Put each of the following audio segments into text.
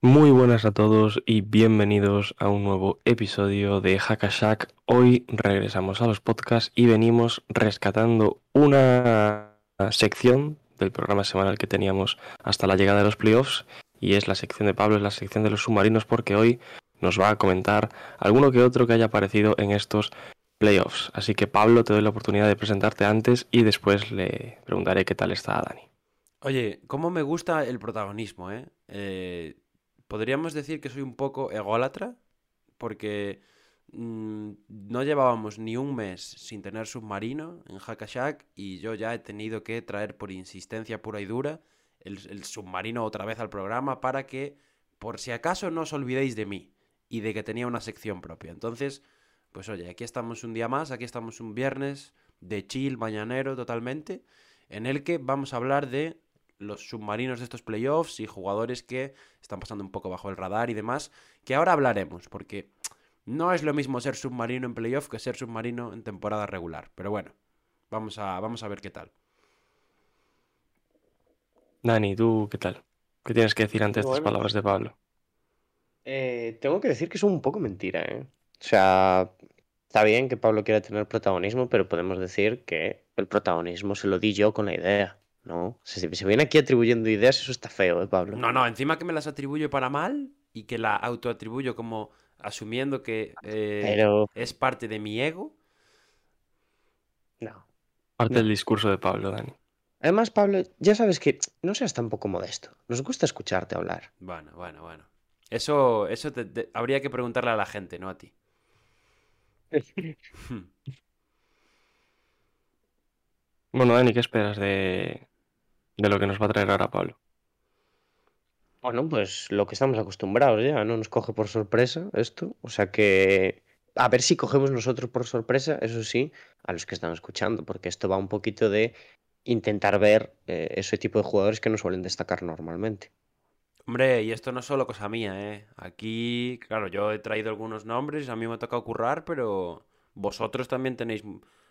Muy buenas a todos y bienvenidos a un nuevo episodio de Hackashack. Hoy regresamos a los podcasts y venimos rescatando una sección del programa semanal que teníamos hasta la llegada de los playoffs y es la sección de Pablo, es la sección de los submarinos porque hoy nos va a comentar alguno que otro que haya aparecido en estos playoffs. Así que Pablo, te doy la oportunidad de presentarte antes y después le preguntaré qué tal está Dani. Oye, cómo me gusta el protagonismo, ¿eh? Eh, Podríamos decir que soy un poco ególatra, porque mm, no llevábamos ni un mes sin tener submarino en Hackashack y yo ya he tenido que traer por insistencia pura y dura el, el submarino otra vez al programa para que, por si acaso, no os olvidéis de mí y de que tenía una sección propia. Entonces, pues oye, aquí estamos un día más, aquí estamos un viernes de chill, mañanero totalmente, en el que vamos a hablar de los submarinos de estos playoffs y jugadores que están pasando un poco bajo el radar y demás, que ahora hablaremos, porque no es lo mismo ser submarino en playoff que ser submarino en temporada regular. Pero bueno, vamos a, vamos a ver qué tal. Dani, ¿tú qué tal? ¿Qué tienes que decir ante estas Bueno. palabras de Pablo? Eh, tengo que decir que es un poco mentira, ¿eh? O sea, está bien que Pablo quiera tener protagonismo, pero podemos decir que el protagonismo se lo di yo con la idea, ¿no? Si se viene aquí atribuyendo ideas, eso está feo, ¿eh, Pablo? No, no, encima que me las atribuyo para mal y que la autoatribuyo como asumiendo que eh, Pero, es parte de mi ego. no. Parte No. del discurso de Pablo, Dani. Además, Pablo, ya sabes que no seas tampoco modesto. Nos gusta escucharte hablar. Bueno, bueno, bueno. Eso, eso te- te- habría que preguntarle a la gente, no a ti. Bueno, Dani, ¿qué esperas de, de lo que nos va a traer ahora Pablo? Bueno, pues lo que estamos acostumbrados ya, no nos coge por sorpresa esto. O sea que a ver si cogemos nosotros por sorpresa, eso sí, a los que están escuchando, porque esto va un poquito de intentar ver eh, ese tipo de jugadores que no suelen destacar normalmente. Hombre, y esto no es solo cosa mía, ¿eh? Aquí, claro, yo he traído algunos nombres, a mí me ha tocado currar, pero vosotros también tenéis,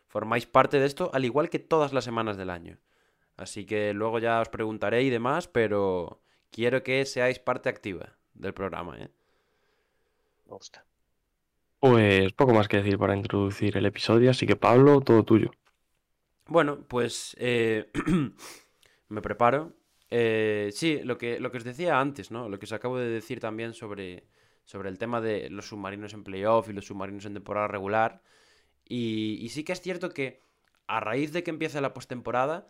formáis parte de esto, al igual que todas las semanas del año. Así que luego ya os preguntaré y demás, pero quiero que seáis parte activa del programa, ¿eh? Me gusta. Pues poco más que decir para introducir el episodio, así que Pablo, todo tuyo. Bueno, pues eh, me preparo. Eh, sí, lo que, lo que os decía antes, ¿no? Lo que os acabo de decir también sobre, sobre el tema de los submarinos en playoff y los submarinos en temporada regular. Y, y sí que es cierto que a raíz de que empiece la postemporada,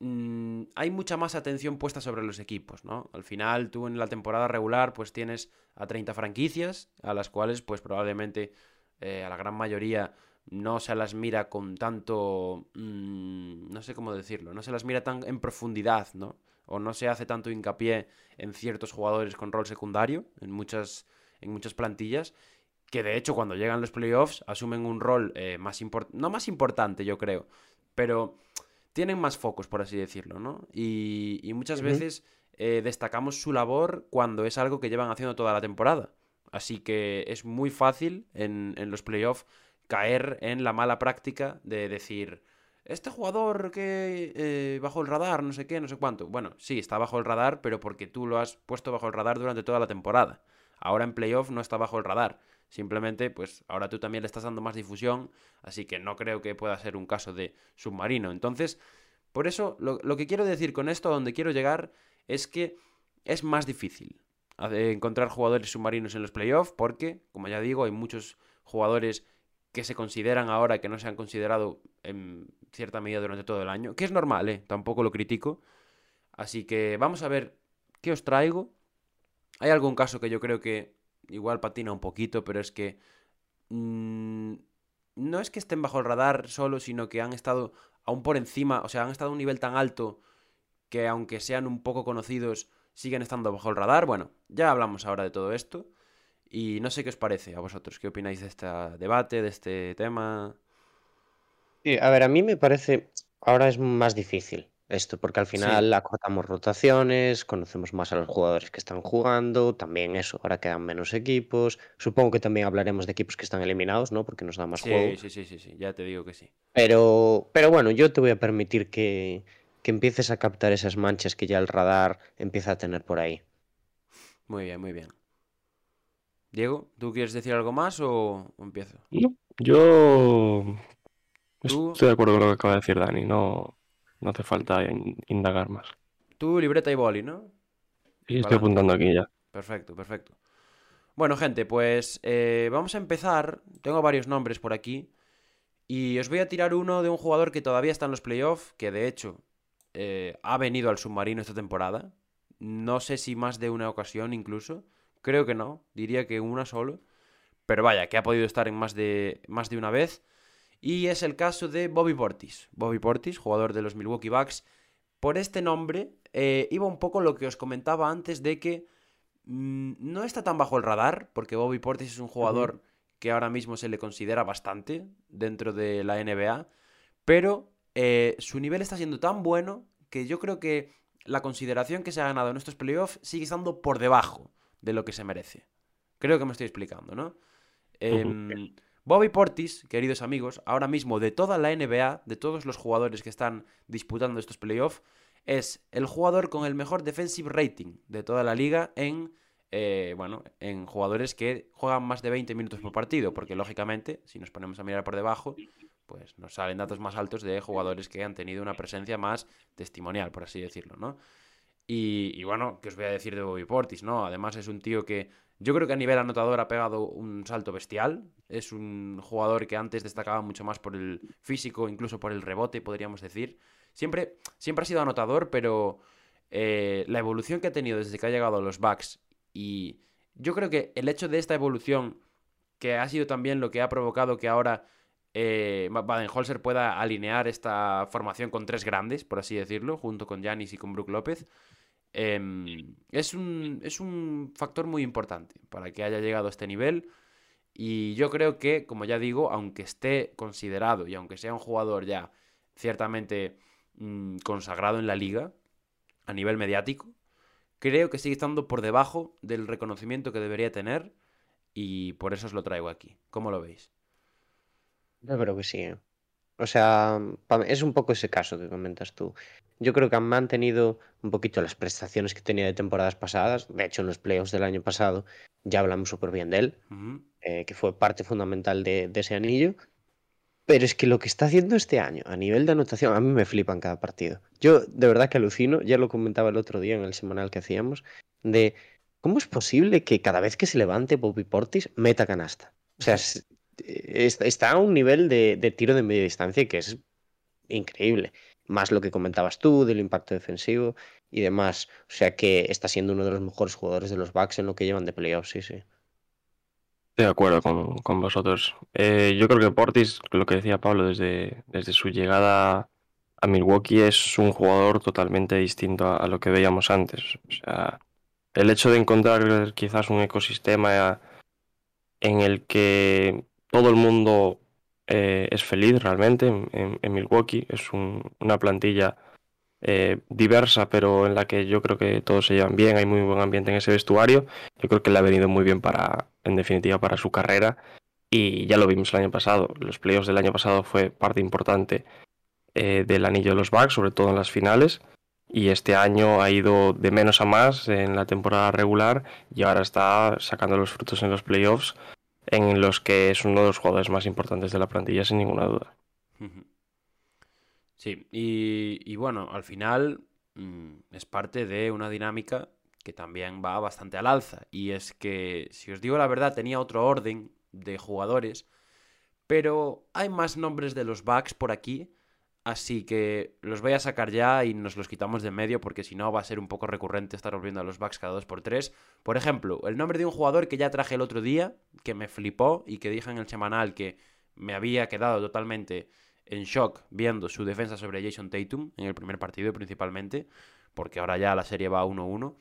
mm, hay mucha más atención puesta sobre los equipos, ¿no? Al final, tú en la temporada regular, pues tienes a 30 franquicias, a las cuales, pues probablemente eh, a la gran mayoría no se las mira con tanto... mm, no sé cómo decirlo, no se las mira tan en profundidad, ¿no? O no se hace tanto hincapié en ciertos jugadores con rol secundario, en muchas, en muchas plantillas, que de hecho cuando llegan los playoffs asumen un rol eh, más no más importante yo creo, pero tienen más focos, por así decirlo, ¿no? Y, y muchas veces eh, destacamos su labor cuando es algo que llevan haciendo toda la temporada. Así que es muy fácil en, en los playoffs caer en la mala práctica de decir, este jugador que eh, bajo el radar, no sé qué, no sé cuánto. Bueno, sí, está bajo el radar, pero porque tú lo has puesto bajo el radar durante toda la temporada. Ahora en playoff no está bajo el radar. Simplemente, pues ahora tú también le estás dando más difusión, así que no creo que pueda ser un caso de submarino. Entonces, por eso, lo, lo que quiero decir con esto, a donde quiero llegar, es que es más difícil eh, encontrar jugadores submarinos en los playoffs, porque, como ya digo, hay muchos jugadores que se consideran ahora que no se han considerado en cierta medida durante todo el año, que es normal, ¿eh? tampoco lo critico. Así que vamos a ver qué os traigo. Hay algún caso que yo creo que igual patina un poquito, pero es que mm, no es que estén bajo el radar solo, sino que han estado aún por encima, o sea, han estado a un nivel tan alto que aunque sean un poco conocidos, siguen estando bajo el radar. Bueno, ya hablamos ahora de todo esto. Y no sé qué os parece a vosotros, qué opináis de este debate, de este tema. Sí, a ver, a mí me parece, ahora es más difícil esto, porque al final acortamos rotaciones, conocemos más a los jugadores que están jugando, también eso, ahora quedan menos equipos. Supongo que también hablaremos de equipos que están eliminados, ¿no? Porque nos da más Sí, juego. sí, sí, sí, sí, ya te digo que sí. Pero, pero bueno, yo te voy a permitir que, que empieces a captar esas manchas que ya el radar empieza a tener por ahí. Muy bien, muy bien. Diego, ¿tú quieres decir algo más o o empiezo? No, yo Tú- estoy de acuerdo con lo que acaba de decir Dani, no, no hace falta in- indagar más. Tú, libreta y boli, ¿no? Y estoy apuntando aquí ya. Perfecto, perfecto. Bueno, gente, pues eh, vamos a empezar. Tengo varios nombres por aquí. Y os voy a tirar uno de un jugador que todavía está en los playoffs, que de hecho eh, ha venido al submarino esta temporada. No sé si más de una ocasión incluso. Creo que no, diría que una solo. Pero vaya, que ha podido estar en más de, más de una vez. Y es el caso de Bobby Portis. Bobby Portis, jugador de los Milwaukee Bucks. Por este nombre eh, iba un poco lo que os comentaba antes de que mm, no está tan bajo el radar, porque Bobby Portis es un jugador que ahora mismo se le considera bastante dentro de la NBA, pero eh, su nivel está siendo tan bueno que yo creo que la consideración que se ha ganado en estos playoffs sigue estando por debajo de lo que se merece. Creo que me estoy explicando, ¿no? Bobby Portis, queridos amigos, ahora mismo de toda la NBA, de todos los jugadores que están disputando estos playoffs, es el jugador con el mejor defensive rating de toda la liga en, eh, bueno, en jugadores que juegan más de 20 minutos por partido, porque lógicamente, si nos ponemos a mirar por debajo, pues nos salen datos más altos de jugadores que han tenido una presencia más testimonial, por así decirlo, ¿no? Y, bueno, ¿qué os voy a decir de Bobby Portis, no? Además es un tío que yo creo que a nivel anotador ha pegado un salto bestial. Es un jugador que antes destacaba mucho más por el físico, incluso por el rebote, podríamos decir. Siempre, siempre ha sido anotador, pero eh, la evolución que ha tenido desde que ha llegado a los Bucks y yo creo que el hecho de esta evolución, que ha sido también lo que ha provocado que ahora eh, Baden-Holzer pueda alinear esta formación con tres grandes, por así decirlo, junto con Giannis y con Brook López, em, es, un, es un factor muy importante para que haya llegado a este nivel. Y yo creo que, como ya digo, aunque esté considerado y aunque sea un jugador ya ciertamente mm, consagrado en la liga, a nivel mediático, creo que sigue estando por debajo del reconocimiento que debería tener y por eso os lo traigo aquí. ¿Cómo lo veis? Yo creo que sí. ¿eh? O sea, es un poco ese caso que comentas tú. Yo creo que han mantenido un poquito las prestaciones que tenía de temporadas pasadas. De hecho, en los playoffs del año pasado ya hablamos súper bien de él, eh, que fue parte fundamental de, de ese anillo. Pero es que lo que está haciendo este año a nivel de anotación, a mí me flipa en cada partido. Yo de verdad que alucino, ya lo comentaba el otro día en el semanal que hacíamos, de cómo es posible que cada vez que se levante Bobby Portis meta canasta. O sea, es- está a un nivel de, tiro de media distancia que es increíble. Más lo que comentabas tú del impacto defensivo y demás. O sea que está siendo uno de los mejores jugadores de los Bucks en lo que llevan de playoffs, sí, sí. De acuerdo con, con vosotros. Eh, yo creo que Portis, lo que decía Pablo, desde, desde su llegada a Milwaukee es un jugador totalmente distinto a lo que veíamos antes. O sea, el hecho de encontrar quizás un ecosistema en el que todo el mundo eh, es feliz realmente en, Milwaukee, es un- una plantilla eh, diversa, pero en la que yo creo que todos se llevan bien, hay muy buen ambiente en ese vestuario. Yo creo que le ha venido muy bien para, en definitiva, para su carrera. Y ya lo vimos el año pasado. Los playoffs del año pasado fue parte importante eh, del anillo de los Bucks, sobre todo en las finales. Y este año ha ido de menos a más en la temporada regular y ahora está sacando los frutos en los playoffs, en los que es uno de los jugadores más importantes de la plantilla, sin ninguna duda. Sí, y, bueno, al final mm, es parte de una dinámica que también va bastante al alza. Y es que, si os digo la verdad, tenía otro orden de jugadores, pero hay más nombres de los Bucks por aquí, así que los voy a sacar ya y nos los quitamos de medio porque si no va a ser un poco recurrente estar volviendo a los Bucks cada dos por tres. Por ejemplo, el nombre de un jugador que ya traje el otro día, que me flipó y que dije en el semanal que me había quedado totalmente en shock viendo su defensa sobre Jason Tatum en el primer partido principalmente, porque ahora ya la serie va 1-1.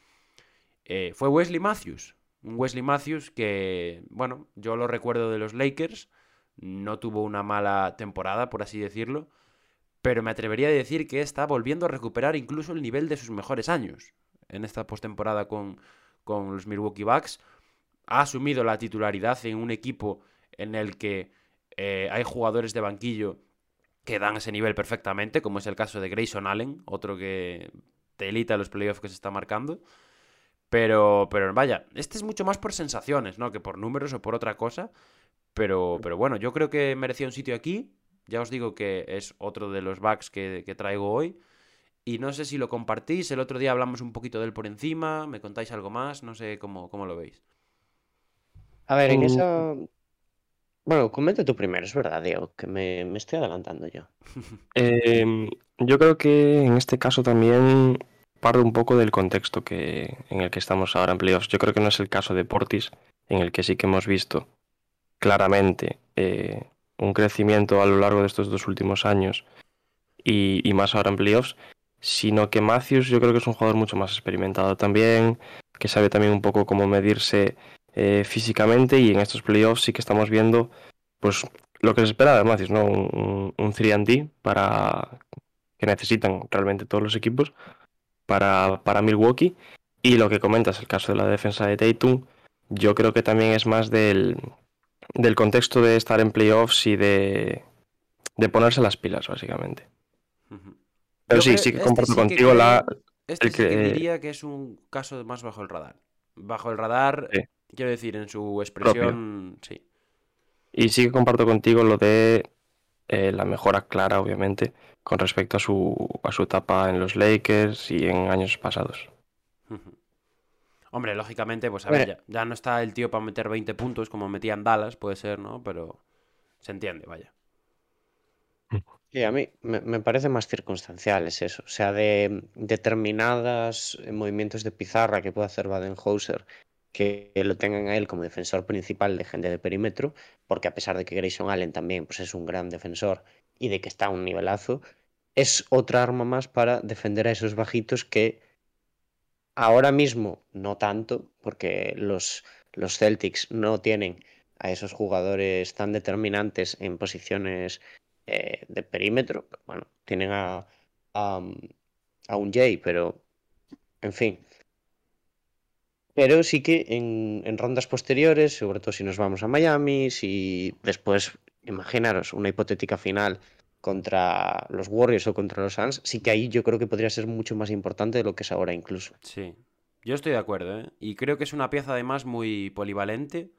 eh, fue Wesley Matthews. Un Wesley Matthews que, bueno, yo lo recuerdo de los Lakers, no tuvo una mala temporada, por así decirlo, pero me atrevería a decir que está volviendo a recuperar incluso el nivel de sus mejores años en esta postemporada con, con los Milwaukee Bucks. Ha asumido la titularidad en un equipo en el que eh, hay jugadores de banquillo que dan ese nivel perfectamente, como es el caso de Grayson Allen, otro que telita los playoffs que se está marcando. Pero, pero vaya, este es mucho más por sensaciones, ¿no? Que por números o por otra cosa. Pero, pero bueno, yo creo que merecía un sitio aquí. Ya os digo que es otro de los backs que, que traigo hoy. Y no sé si lo compartís. El otro día hablamos un poquito de él por encima. ¿Me contáis algo más? No sé cómo, cómo lo veis. A ver, en Mm. esa. Bueno, comenta tú primero, es verdad, Diego, que me, me estoy adelantando yo. Em, yo creo que en este caso también parte un poco del contexto que, en el que estamos ahora en playoffs. Yo creo que no es el caso de Portis, en el que sí que hemos visto claramente eh, un crecimiento a lo largo de estos dos últimos años y, más ahora en playoffs, sino que Matthews yo creo que es un jugador mucho más experimentado también, que sabe también un poco cómo medirse eh, físicamente y en estos playoffs sí que estamos viendo pues lo que se espera de Matthews, ¿no? Un, un, un 3D para que necesitan realmente todos los equipos para, para Milwaukee. Y lo que comentas, el caso de la defensa de Tatum, yo creo que también es más del, del contexto de estar en playoffs y de, de ponerse las pilas, básicamente. Pero Yo sí, creo- sí que este comparto sí contigo la... Este el sí que que- diría que es un caso más bajo el radar. Bajo el radar, Sí. quiero decir, en su expresión, sí. Y sí que comparto contigo lo de eh, la mejora clara, obviamente, con respecto a su, a su etapa en los Lakers y en años pasados. Hombre, lógicamente, pues a ver, ya, ya no está el tío para meter 20 puntos como metía en Dallas, puede ser, ¿no? Pero se entiende, vaya. Sí, a mí me, me parece más circunstancial es eso. O sea, de determinados movimientos de pizarra que puede hacer Baden-Holzer que lo tengan a él como defensor principal de gente de perímetro, porque a pesar de que Grayson Allen también pues, es un gran defensor y de que está a un nivelazo, es otra arma más para defender a esos bajitos que ahora mismo no tanto, porque los, los Celtics no tienen a esos jugadores tan determinantes en posiciones eh, de perímetro. Bueno, tienen a, a, a un Jay, pero en fin. Pero sí que en, en rondas posteriores, sobre todo si nos vamos a Miami, si después, imaginaros, una hipotética final contra los Warriors o contra los Suns, sí que ahí yo creo que podría ser mucho más importante de lo que es ahora incluso. Sí, yo estoy de acuerdo, ¿eh? Y creo que es una pieza además muy polivalente.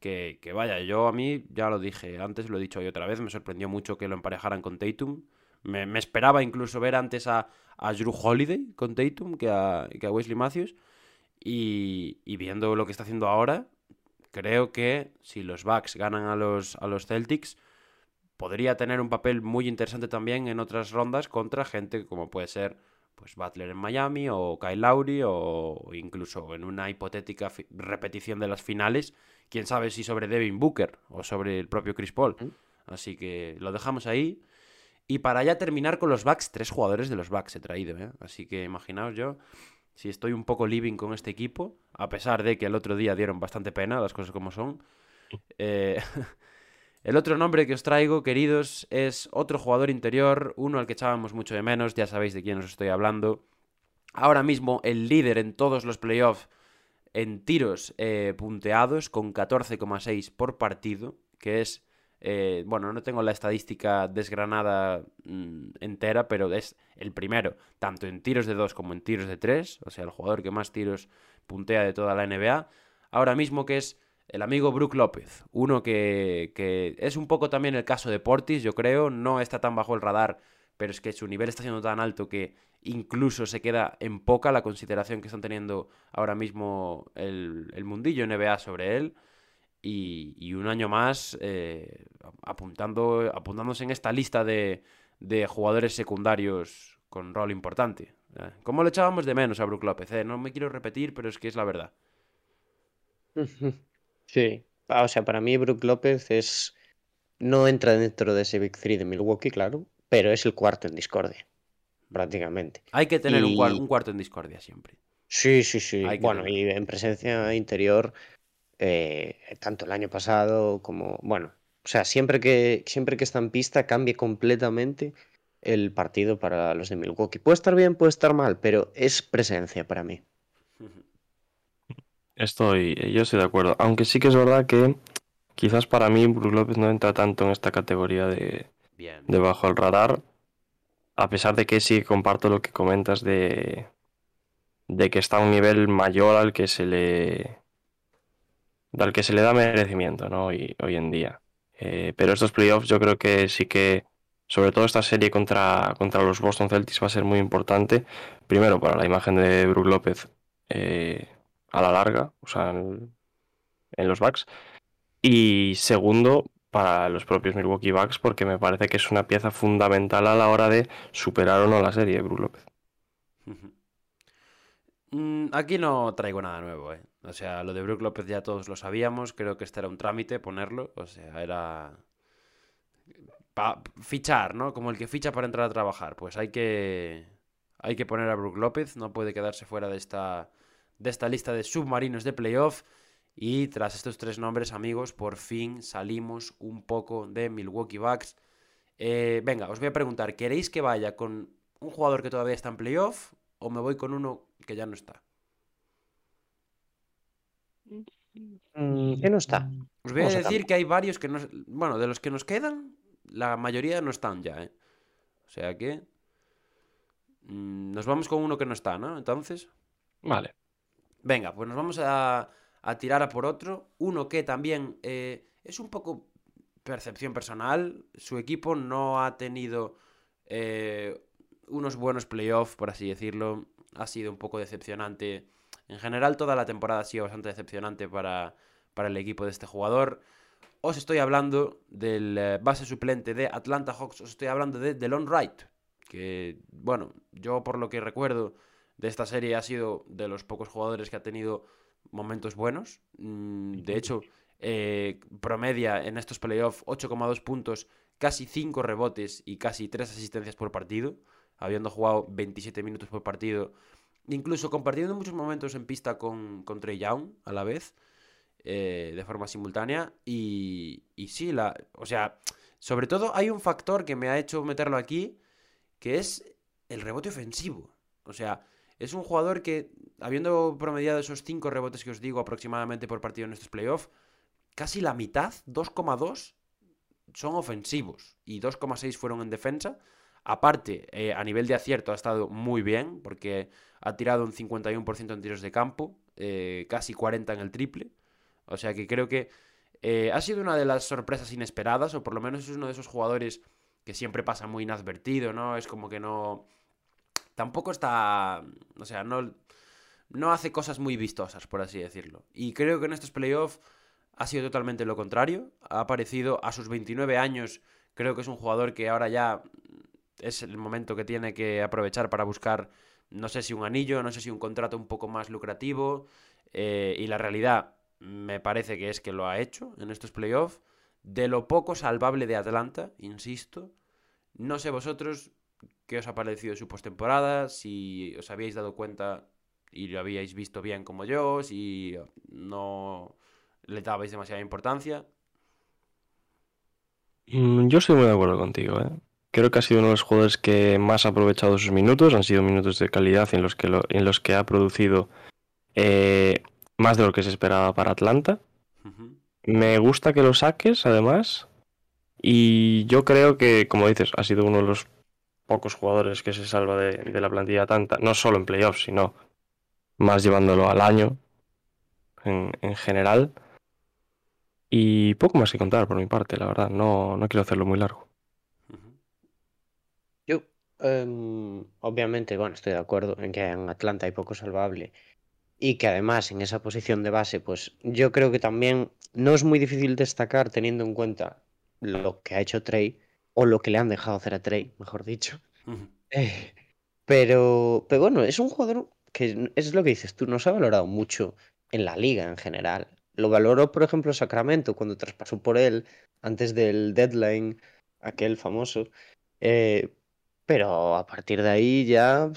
Que, vaya, yo a mí, ya lo dije antes, lo he dicho hoy otra vez, me sorprendió mucho que lo emparejaran con Tatum. Me, me esperaba incluso ver antes a, a Drew Holiday con Tatum que a, que a Wesley Matthews. Y, y viendo lo que está haciendo ahora, creo que si los Bucks ganan a los, a los Celtics, podría tener un papel muy interesante también en otras rondas contra gente como puede ser pues Butler en Miami o Kyle Lowry o incluso en una hipotética repetición de las finales, quién sabe si sobre Devin Booker o sobre el propio Chris Paul. Así que lo dejamos ahí. Y para ya terminar con los Bucks, tres jugadores de los Bucks he traído, ¿eh? Así que imaginaos yo si estoy un poco living con este equipo, a pesar de que el otro día dieron bastante pena, las cosas como son. Eh, el otro nombre que os traigo, queridos, es otro jugador interior, uno al que echábamos mucho de menos, ya sabéis de quién os estoy hablando. Ahora mismo el líder en todos los playoffs en tiros eh, punteados con 14,6 por partido, que es, eh, bueno, no tengo la estadística desgranada mm, entera, pero es el primero, tanto en tiros de 2 como en tiros de 3, o sea, el jugador que más tiros puntea de toda la NBA. Ahora mismo que es el amigo Brook López, uno que, que es un poco también el caso de Portis, yo creo, no está tan bajo el radar, pero es que su nivel está siendo tan alto que incluso se queda en poca la consideración que están teniendo ahora mismo el, el mundillo NBA sobre él. Y, y un año más eh, apuntando, apuntándose en esta lista de, de jugadores secundarios con rol importante. Eh, ¿Cómo le echábamos de menos a Brook López? eh? No me quiero repetir, pero es que es la verdad. Sí. Ah, o sea, para mí Brook López es. No entra dentro de ese Big Three de Milwaukee, claro, pero es el cuarto en discordia, prácticamente. Hay que tener un, cuarto en discordia siempre. Sí, sí, sí. Bueno, y en presencia interior, eh, tanto el año pasado como, bueno, o sea, siempre que, siempre que está en pista cambia completamente el partido para los de Milwaukee. Puede estar bien, puede estar mal, pero es presencia para mí. Estoy, yo estoy de acuerdo. Aunque sí que es verdad que quizás para mí Brook López no entra tanto en esta categoría de, Bien. de bajo el radar. A pesar de que sí comparto lo que comentas de, de que está a un nivel mayor al que se le al que se le da merecimiento, ¿no? Hoy, hoy en día. Eh, pero estos playoffs yo creo que sí que, sobre todo esta serie contra, contra los Boston Celtics va a ser muy importante. Primero para la imagen de Brook López eh, a la larga, o sea, en, los Bucks. Y segundo, para los propios Milwaukee Bucks, porque me parece que es una pieza fundamental a la hora de superar o no la serie, Brook López. Mm, Aquí no traigo nada nuevo, ¿eh? O sea, lo de Brook López ya todos lo sabíamos, creo que este era un trámite ponerlo, o sea, era fichar, ¿no? Como el que ficha para entrar a trabajar, pues hay que hay que poner a Brook López, no puede quedarse fuera de esta de esta lista de submarinos de playoff y tras estos tres nombres, amigos, por fin salimos un poco de Milwaukee Bucks. Eh, venga, os voy a preguntar, ¿queréis que vaya con un jugador que todavía está en playoff o me voy con uno que ya no está? Mm, ¿Qué no está? Os voy a decir que hay varios que no... Bueno, de los que nos quedan, la mayoría no están ya, ¿eh? O sea que... mm, Nos vamos con uno que no está, ¿no? Entonces... Vale. Venga, pues nos vamos a, a tirar a por otro. Uno que también eh, es un poco percepción personal. Su equipo no ha tenido eh, unos buenos playoffs, por así decirlo. Ha sido un poco decepcionante. En general, toda la temporada ha sido bastante decepcionante para, para el equipo de este jugador. Os estoy hablando del eh, base suplente de Atlanta Hawks. Os estoy hablando de Delon Wright. Que, bueno, yo por lo que recuerdo de esta serie ha sido de los pocos jugadores que ha tenido momentos buenos. Mm, De hecho, eh, promedia en estos playoffs 8,2 puntos, casi 5 rebotes y casi 3 asistencias por partido, habiendo jugado 27 minutos por partido, incluso compartiendo muchos momentos en pista con, con Trey Young a la vez, eh, de forma simultánea. Y, y sí, la, o sea, sobre todo hay un factor que me ha hecho meterlo aquí, que es el rebote ofensivo. O sea, es un jugador que, habiendo promediado esos 5 rebotes que os digo aproximadamente por partido en estos playoffs, casi la mitad, 2,2, son ofensivos y 2,6 fueron en defensa. Aparte, eh, a nivel de acierto ha estado muy bien, porque ha tirado un 51% en tiros de campo, eh, casi 40 en el triple. O sea que creo que eh, ha sido una de las sorpresas inesperadas, o por lo menos es uno de esos jugadores que siempre pasa muy inadvertido, ¿no? Es como que no... Tampoco está... O sea, no, no hace cosas muy vistosas, por así decirlo. Y creo que en estos playoffs ha sido totalmente lo contrario. Ha aparecido a sus 29 años. Creo que es un jugador que ahora ya es el momento que tiene que aprovechar para buscar, no sé si un anillo, no sé si un contrato un poco más lucrativo. eh, y la realidad me parece que es que lo ha hecho en estos playoffs. De lo poco salvable de Atlanta, insisto. No sé vosotros qué os ha parecido su postemporada, si os habíais dado cuenta y lo habíais visto bien como yo, si no le dabais demasiada importancia. Mm, Yo estoy muy de acuerdo contigo, ¿eh? Creo que ha sido uno de los jugadores que más ha aprovechado sus minutos. Han sido minutos de calidad en los que, lo- en los que ha producido eh, más de lo que se esperaba para Atlanta. Me gusta que lo saques, además. Y yo creo que, como dices, ha sido uno de los pocos jugadores que se salva de, la plantilla tanta, no solo en playoffs, sino más llevándolo al año en, en general. Y poco más que contar por mi parte, la verdad. No, no quiero hacerlo muy largo. Yo, em, obviamente, bueno, estoy de acuerdo en que en Atlanta hay poco salvable y que además en esa posición de base, pues yo creo que también no es muy difícil destacar teniendo en cuenta lo que ha hecho Trey o lo que le han dejado hacer a Trey, mejor dicho. Eh, pero, pero bueno, es un jugador que es lo que dices tú, no se ha valorado mucho en la liga en general. Lo valoró, por ejemplo, Sacramento cuando traspasó por él antes del deadline, aquel famoso. Eh, pero a partir de ahí ya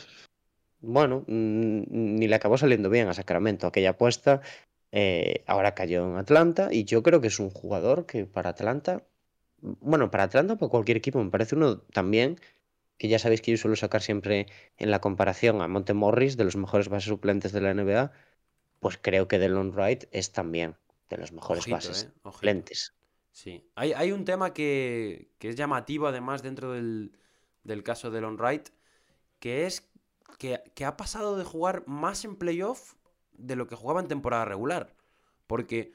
bueno, mm, ni le acabó saliendo bien a Sacramento aquella apuesta. eh, ahora cayó en Atlanta y yo creo que es un jugador que para Atlanta, bueno, para Atlanta o para cualquier equipo, me parece uno también que ya sabéis que yo suelo sacar siempre en la comparación a Monte Morris de los mejores bases suplentes de la NBA, pues creo que Delon Wright es también de los mejores Ojito, bases eh, suplentes. Sí. Hay, hay un tema que, que es llamativo, además, dentro del, del caso de Lon Wright, que es que, que ha pasado de jugar más en playoff de lo que jugaba en temporada regular. Porque,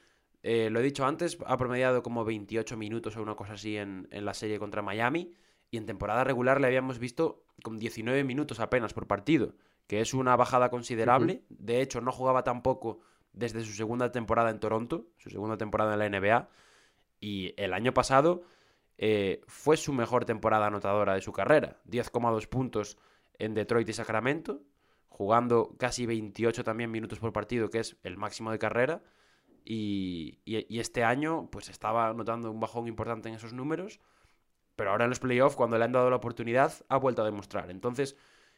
eh, lo he dicho antes, ha promediado como 28 minutos o una cosa así en, en la serie contra Miami. Y en temporada regular le habíamos visto con 19 minutos apenas por partido, que es una bajada considerable. De hecho, no jugaba tampoco desde su segunda temporada en Toronto, su segunda temporada en la NBA. Y el año pasado eh, fue su mejor temporada anotadora de su carrera. 10,2 puntos en Detroit y Sacramento, jugando casi 28 también minutos por partido, que es el máximo de carrera. Y, y- este año, pues estaba notando un bajón importante en esos números. Pero ahora en los playoffs, cuando le han dado la oportunidad, ha vuelto a demostrar. Entonces,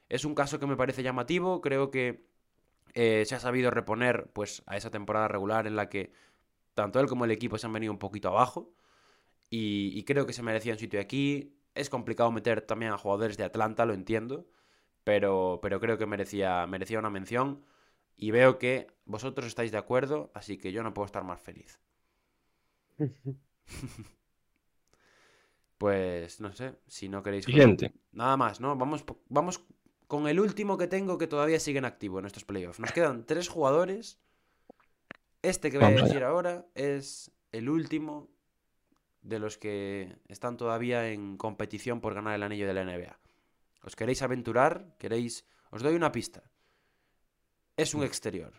es un caso que me parece llamativo. Creo que eh, se ha sabido reponer pues, a esa temporada regular en la que tanto él como el equipo se han venido un poquito abajo. Y, y creo que se merecía un sitio aquí. Es complicado meter también a jugadores de Atlanta, lo entiendo. Pero, pero creo que merecía, merecía una mención. Y veo que vosotros estáis de acuerdo, así que yo no puedo estar más feliz. Pues no sé, si no queréis... Siguiente. Nada más, ¿no? Vamos, vamos con el último que tengo que todavía sigue en activo en estos playoffs. Nos quedan tres jugadores. Este que voy a decir ahora es el último de los que están todavía en competición por ganar el anillo de la NBA. ¿Os queréis aventurar? ¿Queréis...? Os doy una pista. Es un exterior.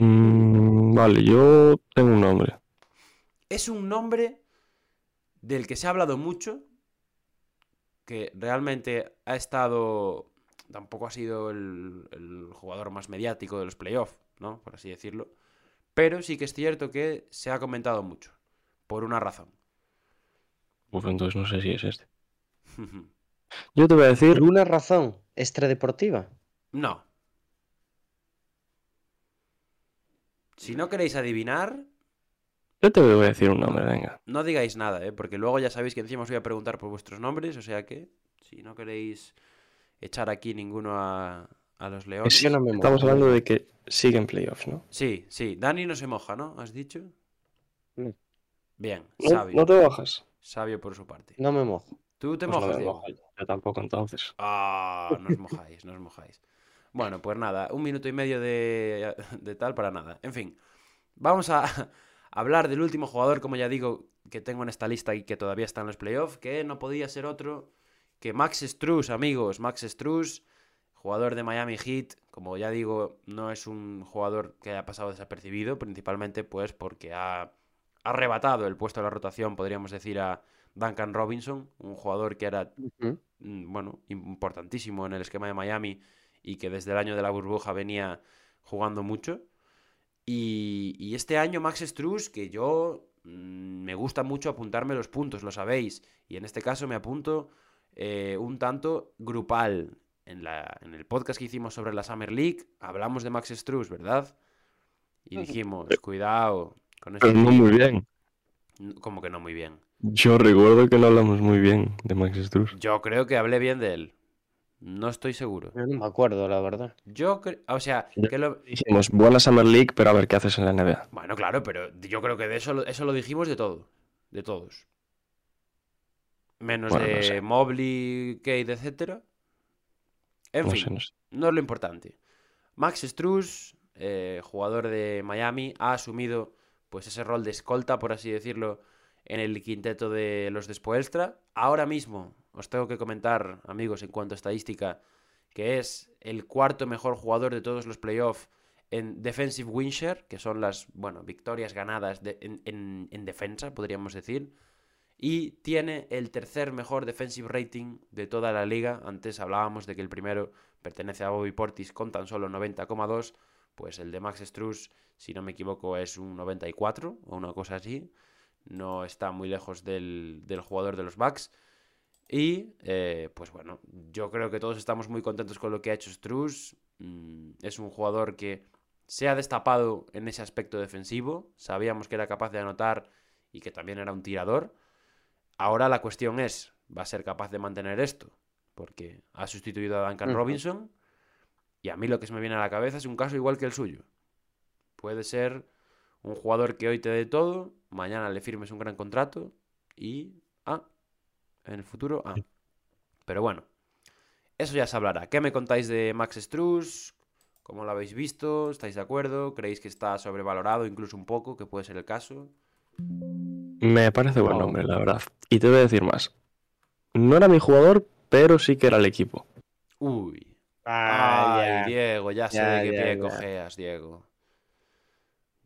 Mm, vale, yo tengo un nombre. Es un nombre del que se ha hablado mucho, que realmente ha estado, tampoco ha sido el, el jugador más mediático de los playoffs, ¿no? Por así decirlo. Pero sí que es cierto que se ha comentado mucho, por una razón. Uf, entonces no sé si es este. Yo te voy a Por decir, una razón extradeportiva. no. Si no queréis adivinar, yo te voy a decir un nombre, venga. no digáis nada, ¿eh? Porque luego ya sabéis que encima os voy a preguntar por vuestros nombres, o sea que si no queréis echar aquí ninguno a, a los leones... Es que no me Estamos hablando de que sigue en playoffs, ¿no? Sí, sí. Dani no se moja, ¿no? ¿Has dicho? No. Bien, No, sabio. no te bajas. Sabio por su parte. No me mojo. ¿Tú te Pues no mojas, me mojo yo. Tampoco, entonces. Ah, no os mojáis, no os mojáis. Bueno, pues nada, un minuto y medio de, de tal para nada. En fin, vamos a hablar del último jugador, como ya digo, que tengo en esta lista y que todavía está en los playoffs, que no podía ser otro que Max Struz, amigos. Max Struz, jugador de Miami Heat. Como ya digo, no es un jugador que haya pasado desapercibido, principalmente pues porque ha arrebatado el puesto de la rotación, podríamos decir, a Duncan Robinson, un jugador que era mm, bueno, importantísimo en el esquema de Miami y que desde el año de la burbuja venía jugando mucho. Y, y este año Max Struz, que yo mm, me gusta mucho apuntarme los puntos, lo sabéis. Y en este caso me apunto eh, un tanto grupal. En, la, en el podcast que hicimos sobre la Summer League hablamos de Max Struz, ¿verdad? Y dijimos, cuidado con este Pero no tío". muy bien. Como que no muy bien. Yo recuerdo que no hablamos muy bien de Max Struz. Yo creo que hablé bien de él. No estoy seguro. Yo no me acuerdo, la verdad. Yo creo, o sea, que lo... Dijimos, buena Summer League, pero a ver qué haces en la NBA. Bueno, claro, pero yo creo que de eso, lo- eso lo dijimos de todo. De todos. Menos Bueno, de no sé. Mobley, Cade, etcétera. En No fin, sé, no sé. no es lo importante. Max Struz, eh, jugador de Miami, ha asumido pues ese rol de escolta, por así decirlo, en el quinteto de los de Spoelstra. Ahora mismo os tengo que comentar, amigos, en cuanto a estadística, que es el cuarto mejor jugador de todos los playoffs en defensive win share, que son las, bueno, victorias ganadas en- en defensa, podríamos decir. Y tiene el tercer mejor defensive rating de toda la liga. Antes hablábamos de que el primero pertenece a Bobby Portis con tan solo 90,2. Pues el de Max Struz, si no me equivoco, es un 94 o una cosa así. No está muy lejos del, del jugador de los Bucks. Y, eh, pues bueno, yo creo que todos estamos muy contentos con lo que ha hecho Struz. Mm, es un jugador que se ha destapado en ese aspecto defensivo. Sabíamos que era capaz de anotar y que también era un tirador. Ahora la cuestión es, ¿va a ser capaz de mantener esto? Porque ha sustituido a Duncan. Robinson. Y a mí lo que se me viene a la cabeza es un caso igual que el suyo. Puede ser un jugador que hoy te dé todo, mañana le firmes un gran contrato y... Ah, en el futuro... Ah. Pero bueno, eso ya se hablará. ¿Qué me contáis de Max Struz? ¿Cómo lo habéis visto? ¿Estáis de acuerdo? ¿Creéis que está sobrevalorado incluso un poco? Que puede ser el caso. Me parece buen No. nombre, la verdad. Y te voy a decir más. No era mi jugador, pero sí que era el equipo. Uy. Ah, Ay, ya. Diego, ya sé de qué pie cojeas, Diego.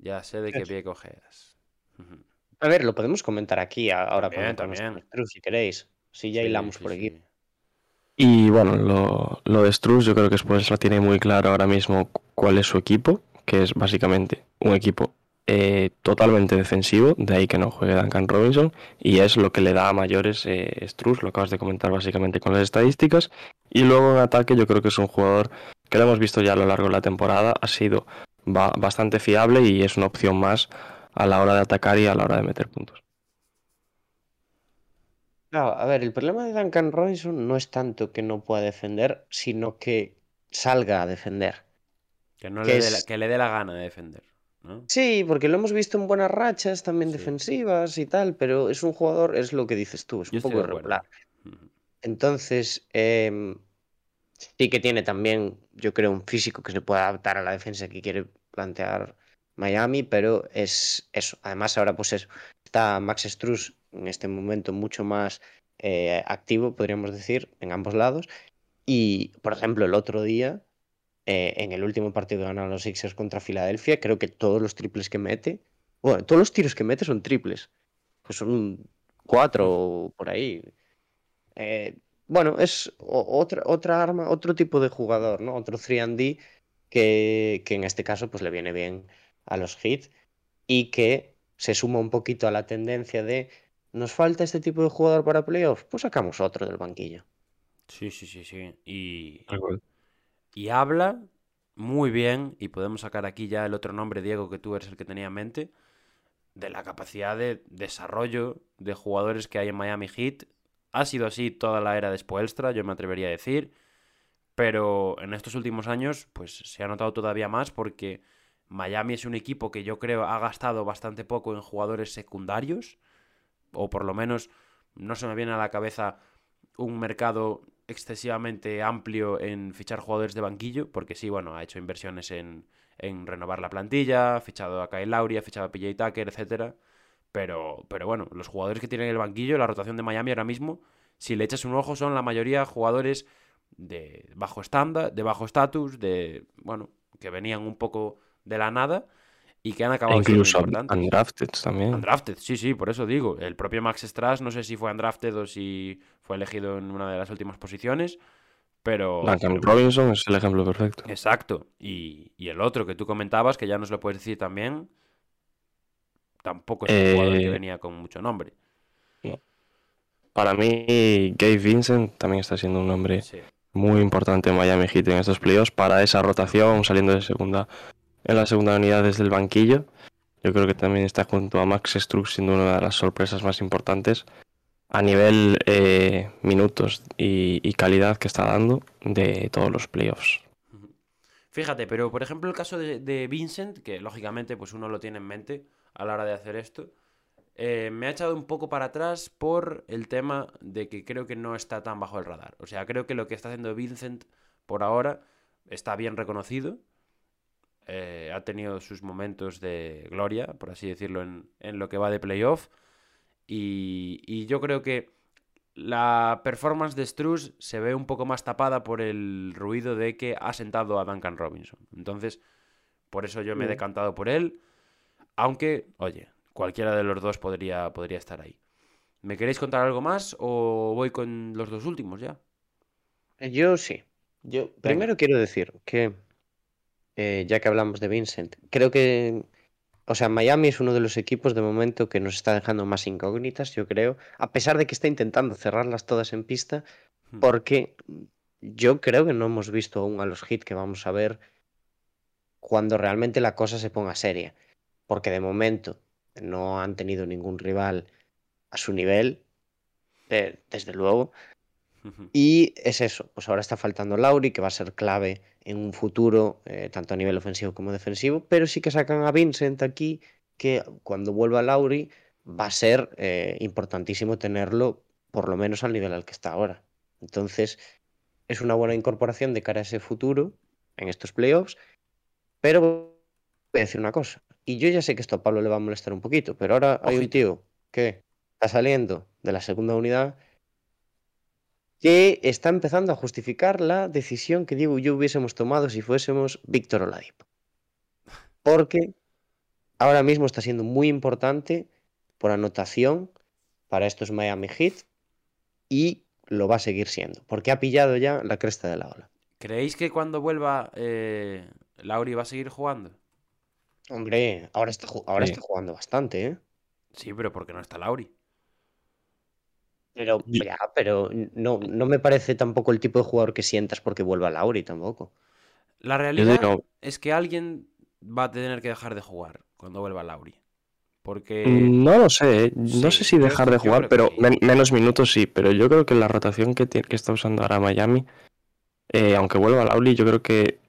Ya sé de qué pie cojeas. Ujú. A ver, lo podemos comentar aquí ahora También, también. si queréis. Si ya Sí, hilamos sí, por sí. aquí. Y bueno, lo, lo de Struz yo creo que Spurs la tiene muy claro ahora mismo cu- cuál es su equipo, que es básicamente un equipo eh, totalmente defensivo, de ahí que no juegue Duncan Robinson, y es lo que le da a mayores eh, Struz, lo acabas de comentar básicamente con las estadísticas. Y luego en ataque yo creo que es un jugador que lo hemos visto ya a lo largo de la temporada, ha sido ba- bastante fiable y es una opción más a la hora de atacar y a la hora de meter puntos. Claro, a ver, el problema de Duncan Robinson no es tanto que no pueda defender, sino que salga a defender. Que, no Que le dé la, que le dé la gana de defender. ¿no? Sí, porque lo hemos visto en buenas rachas, también Sí. defensivas y tal, pero es un jugador, es lo que dices tú, es un poco irregular. Entonces, em, sí que tiene también, yo creo, un físico que se puede adaptar a la defensa que quiere plantear Miami, pero es eso. Además, ahora pues eso, está Max Struz en este momento mucho más eh, activo, podríamos decir, en ambos lados. Y, por ejemplo, el otro día, eh, en el último partido que ganaron los Sixers contra Filadelfia, creo que todos los triples que mete, bueno, todos los tiros que mete son triples, que son cuatro por ahí. Eh, bueno, es otra, otra arma, otro tipo de jugador, ¿no? Otro 3D que, que en este caso pues le viene bien a los hits y que se suma un poquito a la tendencia de nos falta este tipo de jugador para playoff, pues sacamos otro del banquillo. Sí, sí, sí, sí. Y, y habla muy bien, y podemos sacar aquí ya el otro nombre, Diego, que tú eres el que tenía en mente, de la capacidad de desarrollo de jugadores que hay en Miami Heat. Ha sido así toda la era de Spoelstra, yo me atrevería a decir, pero en estos últimos años pues se ha notado todavía más porque Miami es un equipo que yo creo ha gastado bastante poco en jugadores secundarios, o por lo menos no se me viene a la cabeza un mercado excesivamente amplio en fichar jugadores de banquillo, porque sí, bueno, ha hecho inversiones en, en renovar la plantilla, ha fichado a Kyle ha fichado a PJ Tucker, etcétera. Pero, pero bueno, los jugadores que tienen el banquillo, la rotación de Miami ahora mismo, si le echas un ojo, son la mayoría jugadores de bajo estándar, de bajo estatus, de bueno, que venían un poco de la nada y que han E acabado siendo incluso importantes. undrafted también. Undrafted, sí, sí, por eso digo. El propio Max Strass, no sé si fue undrafted o si fue elegido en una de las últimas posiciones, pero... Duncan Robinson es el ejemplo perfecto. Exacto. Y, y el otro que tú comentabas, que ya nos lo puedes decir también, tampoco es un jugador que Eh, venía con mucho nombre. Para mí, Gabe Vincent también está siendo un nombre Sí. muy importante en Miami Heat en estos playoffs para esa rotación saliendo de segunda en la segunda unidad desde el banquillo. Yo creo que también está junto a Max Strux siendo una de las sorpresas más importantes a nivel eh, minutos y, y calidad que está dando de todos los playoffs. Fíjate, pero por ejemplo el caso de, de Vincent, que lógicamente pues uno lo tiene en mente a la hora de hacer esto, eh, me ha echado un poco para atrás por el tema de que creo que no está tan bajo el radar. O sea, creo que lo que está haciendo Vincent por ahora está bien reconocido. Eh, ha tenido sus momentos de gloria, por así decirlo, en, en lo que va de playoff. Y, y yo creo que la performance de Struz se ve un poco más tapada por el ruido de que ha sentado a Duncan Robinson. Entonces, por eso yo me he decantado por él. Aunque, oye, cualquiera de los dos podría, podría estar ahí. ¿Me queréis contar algo más o voy con los dos últimos ya? Eh, Yo sí. Yo primero quiero decir que, eh, ya que hablamos de Vincent, creo que o sea, Miami es uno de los equipos de momento que nos está dejando más incógnitas, yo creo, a pesar de que está intentando cerrarlas todas en pista, Hmm. porque yo creo que no hemos visto aún a los hits que vamos a ver cuando realmente la cosa se ponga seria, porque de momento no han tenido ningún rival a su nivel, de- desde luego, y es eso, pues ahora está faltando Lauri, que va a ser clave en un futuro, eh, tanto a nivel ofensivo como defensivo, pero sí que sacan a Vincent aquí, que cuando vuelva Lauri va a ser eh, importantísimo tenerlo por lo menos al nivel al que está ahora. Entonces, es una buena incorporación de cara a ese futuro en estos playoffs, pero voy a decir una cosa, y yo ya sé que esto a Pablo le va a molestar un poquito, pero ahora hay un tío que está saliendo de la segunda unidad que está empezando a justificar la decisión que Diego y yo hubiésemos tomado si fuésemos Víctor Oladipo. Porque ahora mismo está siendo muy importante por anotación para estos Miami Heat y lo va a seguir siendo, porque ha pillado ya la cresta de la ola. ¿Creéis que cuando vuelva eh, Lauri va a seguir jugando? Hombre, ahora está, ahora Sí. está jugando bastante, ¿eh? Sí, pero porque no está Lauri. Pero, ya, pero no, no me parece tampoco el tipo de jugador que sientas porque vuelva Lauri tampoco. La realidad es que alguien va a tener que dejar de jugar cuando vuelva Lauri. Porque no lo sé, ¿eh? no sí, sé si dejar de jugar, pero sí. men- menos minutos sí, pero yo creo que la rotación que, tiene- que está usando ahora Miami, eh, aunque vuelva Lauri, yo creo que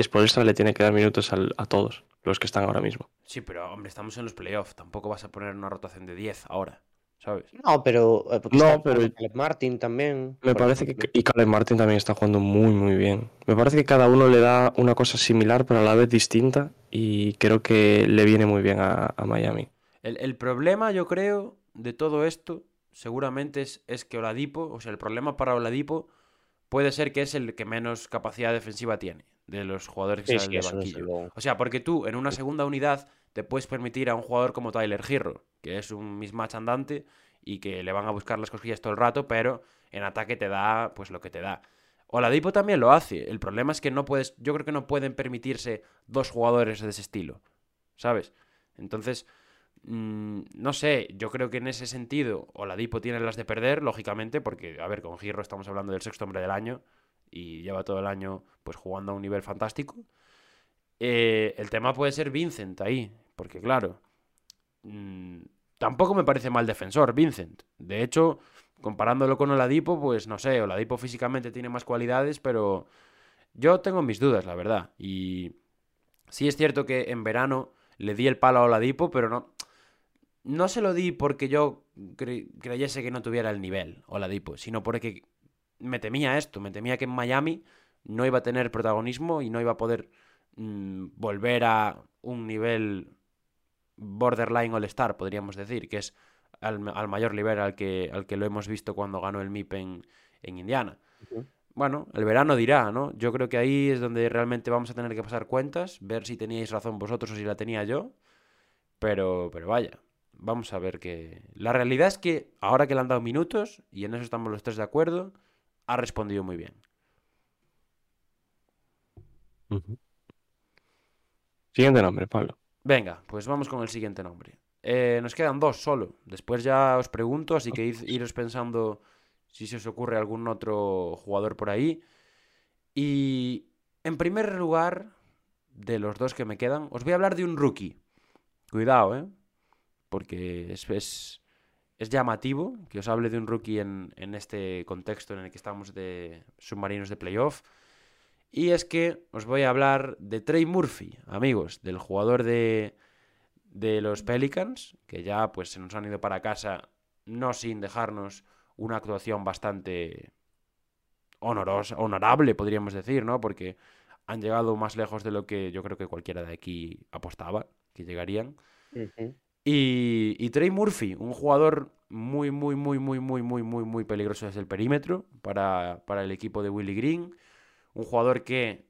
Spolstra le tiene que dar minutos al- a todos los que están ahora mismo. sí, pero hombre, estamos en los playoffs. Tampoco vas a poner una rotación de 10 ahora, ¿sabes? No, pero. eh, No, pero- Caleb Martin también. Me por parece que y Caleb Martin también está jugando muy muy bien. Me parece que cada uno le da una cosa similar pero a la vez distinta y creo que le viene muy bien a, a Miami. El, el problema, yo creo, de todo esto, seguramente es, es que Oladipo, o sea, el problema para Oladipo puede ser que es el que menos capacidad defensiva tiene de los jugadores que Sí, salen sí, desde banquillo. O sea, porque tú en una segunda unidad te puedes permitir a un jugador como Tyler Hero, que es un mismatch andante y que le van a buscar las cosquillas todo el rato, pero en ataque te da pues lo que te da. Oladipo también lo hace. El problema es que no puedes, yo creo que no pueden permitirse dos jugadores de ese estilo, ¿sabes? Entonces, mm, no sé, yo creo que en ese sentido Oladipo tiene las de perder, lógicamente, porque, a ver, con Giro estamos hablando del sexto hombre del año y lleva todo el año pues jugando a un nivel fantástico. Eh, el tema puede ser Vincent ahí, porque claro, mm, tampoco me parece mal defensor Vincent. De hecho, comparándolo con Oladipo, pues no sé, Oladipo físicamente tiene más cualidades, pero yo tengo mis dudas, la verdad. Y sí es cierto que en verano le di el palo a Oladipo, pero no, no se lo di porque yo cre- creyese que no tuviera el nivel Oladipo, sino porque me temía esto, me temía que en Miami no iba a tener protagonismo y no iba a poder mm, volver a un nivel borderline all-star, podríamos decir, que es al, al mayor nivel al que, al que lo hemos visto cuando ganó el MIP en, en Indiana. Bueno, el verano dirá, ¿no? Yo creo que ahí es donde realmente vamos a tener que pasar cuentas, ver si teníais razón vosotros o si la tenía yo. Pero, pero vaya, vamos a ver que... La realidad es que ahora que le han dado minutos, y en eso estamos los tres de acuerdo, ha respondido muy bien. Siguiente nombre, Pablo. Venga, pues vamos con el siguiente nombre. Eh, nos quedan dos solo. Después ya os pregunto, así que id- iros pensando si se os ocurre algún otro jugador por ahí. Y en primer lugar, de los dos que me quedan, os voy a hablar de un rookie. Cuidado, ¿eh? Porque es, es, es llamativo que os hable de un rookie en, en este contexto en el que estamos de submarinos de playoff. Y es que os voy a hablar de Trey Murphy, amigos, del jugador de, de los Pelicans, que ya pues se nos han ido para casa, no sin dejarnos una actuación bastante honorosa, honorable, podríamos decir, ¿no? Porque han llegado más lejos de lo que yo creo que cualquiera de aquí apostaba que llegarían. Ujú. Y, y Trey Murphy, un jugador muy, muy, muy, muy, muy, muy, muy, muy peligroso desde el perímetro para, para el equipo de Willy Green. Un jugador que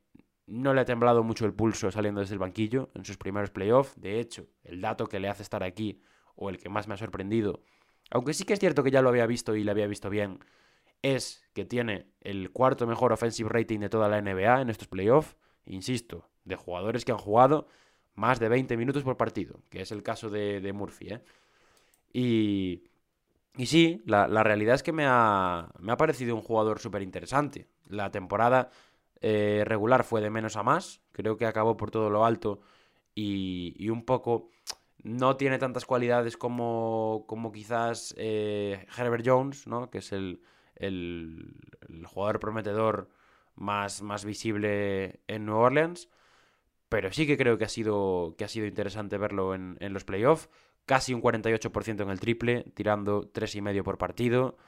no le ha temblado mucho el pulso saliendo desde el banquillo en sus primeros playoffs. De hecho, el dato que le hace estar aquí, o el que más me ha sorprendido, aunque sí que es cierto que ya lo había visto y lo había visto bien, es que tiene el cuarto mejor offensive rating de toda la NBA en estos playoffs. Insisto, de jugadores que han jugado más de 20 minutos por partido, que es el caso de, de Murphy. ¿eh? Y, y sí, la, la realidad es que me ha, me ha parecido un jugador súper interesante. La temporada eh, regular fue de menos a más, creo que acabó por todo lo alto y, y un poco no tiene tantas cualidades como, como quizás eh, Herbert Jones, ¿no? que es el, el, el jugador prometedor más, más visible en New Orleans. Pero sí que creo que ha sido, que ha sido interesante verlo en, en los playoffs. Casi un 48% en el triple, tirando 3,5 por partido.